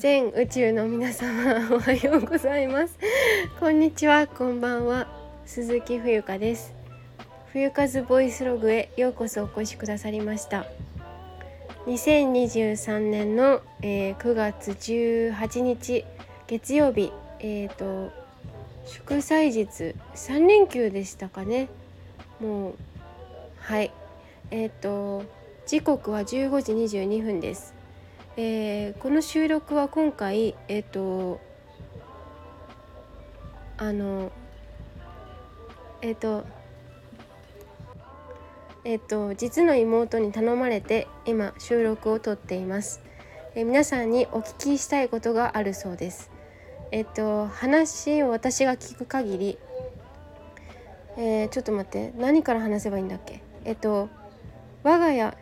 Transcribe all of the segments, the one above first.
全宇宙の皆様おはようございます。こんにちはこんばんは。鈴木冬香です。冬風ボイスログへようこそお越しくださりました。2023年の、えー、9月18日月曜日えっ、ー、と祝祭日3連休でしたかね。もうはい。えっ、ー、と時刻は15時22分です。えー、この収録は今回えっ、ー、とあのえっ、ー、とえっ、と実の妹に頼まれて今収録を撮っています、え皆さんにお聞きしたいことがあるそうです。えっと話を私が聞く限りえちょっと待って何から話せばいいんだっけ？えっと我が家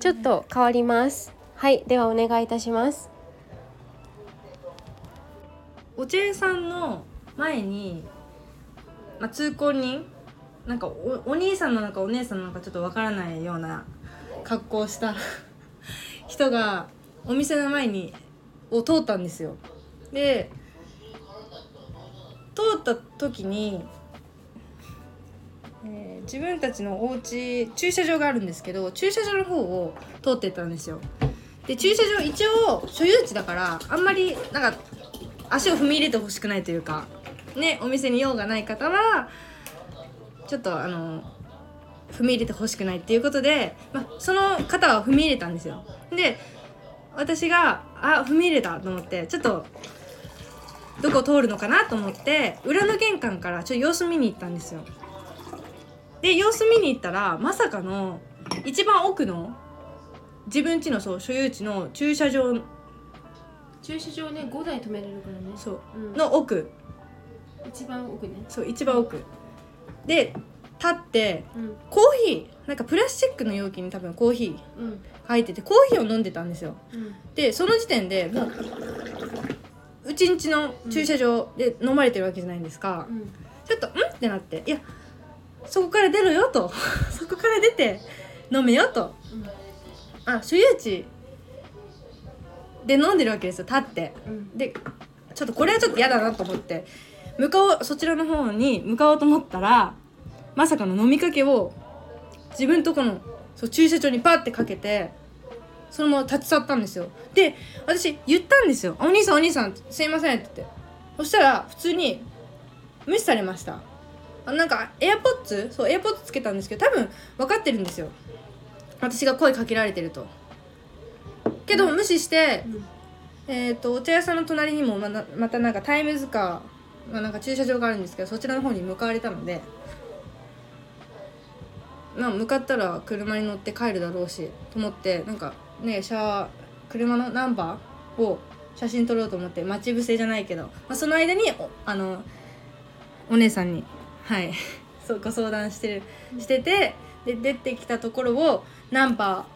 ちょっと変わります。はいではお願いいたします。お茶屋さんの前に、まあ、通行人なんかおお兄さんなのかお姉さんなのかちょっとわからないような格好をした 人がお店の前にを通ったんですよ。で通った時に、え、自分たちのお家駐車場があるんですけど駐車場の方を通ってったんですよ。で駐車場一応所有地だからあんまりなんか足を踏み入れてほしくないというかねお店に用がない方はちょっとあの踏み入れてほしくないっていうことで、まその方は踏み入れたんですよ。で私があ踏み入れたと思ってちょっとどこを通るのかなと思って裏の玄関からちょっと様子見に行ったんですよ。で様子見に行ったらまさかの一番奥の自分家のそう所有地の駐車場駐車場ね5台止めれるからね。そう、うん、の奥。一番奥ね。そう一番奥。で立って、うん、コーヒーなんかプラスチックの容器に多分コーヒー入ってて、コーヒーを飲んでたんですよ、うん、でその時点でもううちんちの駐車場で飲まれてるわけじゃないんですか、ちょっと「ん?」ってなって「いやそこから出るよ」と「そこから出て飲めよ」と。あ所有地で飲んでるわけですよ立って、うん、でちょっとこれはちょっと嫌だなと思って。向かおうそちらの方に向かおうと思ったらまさかの飲みかけを自分とこのそう駐車場にパッてかけてそのまま立ち去ったんですよ。で私言ったんですよ「お兄さんお兄さんすいません」って言って。そしたら普通に無視されました。あなんかエアポッツそうエアポッツつけたんですけど多分分かってるんですよ。私が声かけられてると。けど無視して、うん、えっ、ー、とお茶屋さんの隣にもまたまたなんかタイムズカーがなんか駐車場があるんですけどそちらの方に向かわれたのでまあ向かったら車に乗って帰るだろうしと思ってなんかねシャー車のナンバーを写真撮ろうと思って待ち伏せじゃないけど、まあ、その間にあのお姉さんにはい。そうご相談してる。しててで出てきたところをナンバ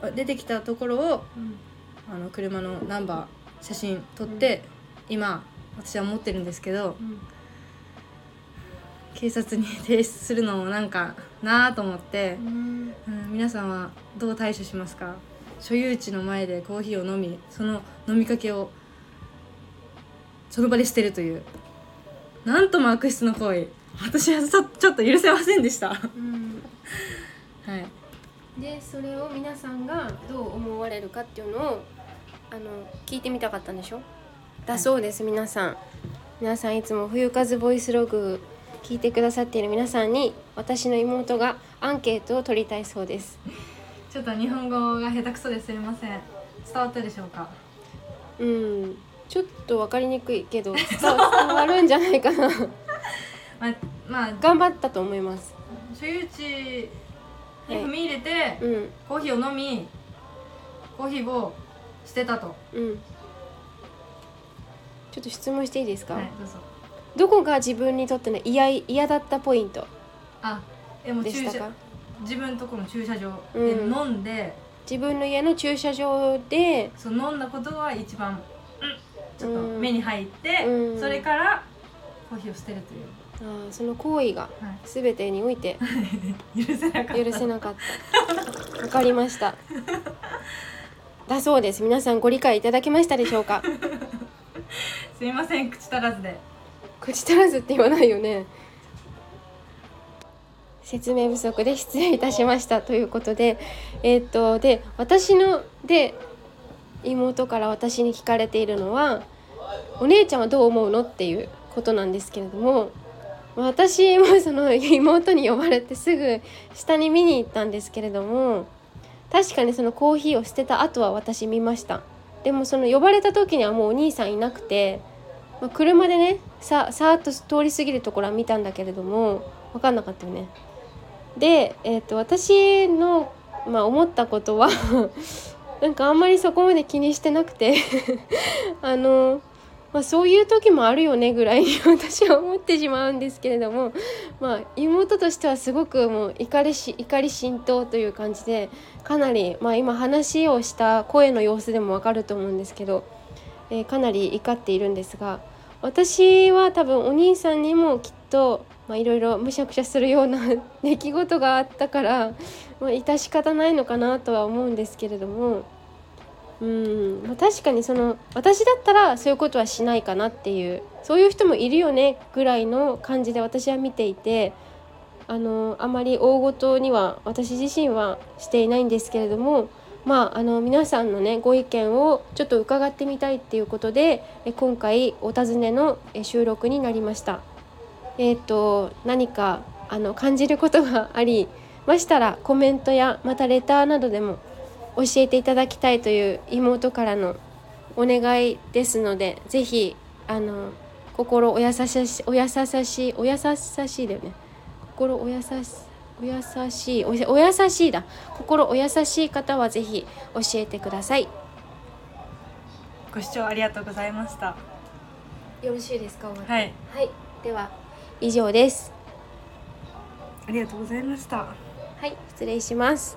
ー出てきたところを、うん、あの車のナンバー写真撮って、うん、今私は持ってるんですけど、うん、警察に提出するのもなんかなあと思って、うん皆さんはどう対処しますか？所有地の前でコーヒーを飲みその飲みかけをその場で捨てるという。なんとも悪質な行為私はちょちょっと許せませんでした、うん。はい。でそれを皆さんがどう思われるかっていうのをあの聞いてみたかったんでしょ？だそうです、皆さん。皆さんいつも冬風ボイスログ聞いてくださっている皆さんに私の妹がアンケートを取りたいそうです。ちょっと日本語が下手くそです。みません。伝わったでしょうか？うん。ちょっと分かりにくいけど伝わるんじゃないかなまあ、まあ、頑張ったと思います。所有地に踏み入れて、うん、コーヒーを飲みコーヒーを捨てたと、うん、ちょっと質問していいですか、はい、どうぞ。どこが自分にとっての嫌嫌だったポイント？あでも駐車自分とこの駐車場で飲んで、自分の家の駐車場でそう飲んだことが一番、うん、ちょっと目に入って、うん、それからコーヒーを捨てるというあその行為が全てにおいて 許せなかった。許せなかった。わかりました。だそうです。皆さんご理解いただけましたでしょうか？すいません。口足らずで。口足らずって言わないよね。説明不足で失礼いたしましたということで。えー、っとで私ので妹から私に聞かれているのは「お姉ちゃんはどう思うの?」っていうことなんですけれども私もその妹に呼ばれてすぐ下に見に行ったんですけれども確かにそのコーヒーを捨てた後は私見ました。でもその呼ばれた時にはもうお兄さんいなくて、まあ、車でねささーっと通り過ぎるところは見たんだけれども分かんなかったよね。で、えーと、私の、まあ、思ったことは なんかあんまりそこまで気にしてなくて あのまあ、そういう時もあるよねぐらいに 私は思ってしまうんですけれども、まあ、妹としてはすごくもう怒りし怒り心頭という感じでかなり、まあ、今話をした声の様子でもわかると思うんですけど、えー、かなり怒っているんですが私は多分お兄さんにもきっといろいろむしゃくしゃするような 出来事があったから、まあ、致し方ないのかなとは思うんですけれども。うん、ま、確かにその私だったらそういうことはしないかなっていうそういう人もいるよねぐらいの感じで私は見ていてあのあまり大ごとには私自身はしていないんですけれどもまああの皆さんのねご意見をちょっと伺ってみたいっていうことで今回お尋ねの収録になりました。えー、と何かあの感じることがありましたらコメントやまたレターなどでも教えていただきたいという妹からのお願いですので是非あの心お優ししお優しいお優しいだよね。心お優しお優しいおお優しいだ。心お優しい方は是非教えてください。ご視聴ありがとうございました。よろしいですか？はい、はい、では以上です。ありがとうございました。はい。失礼します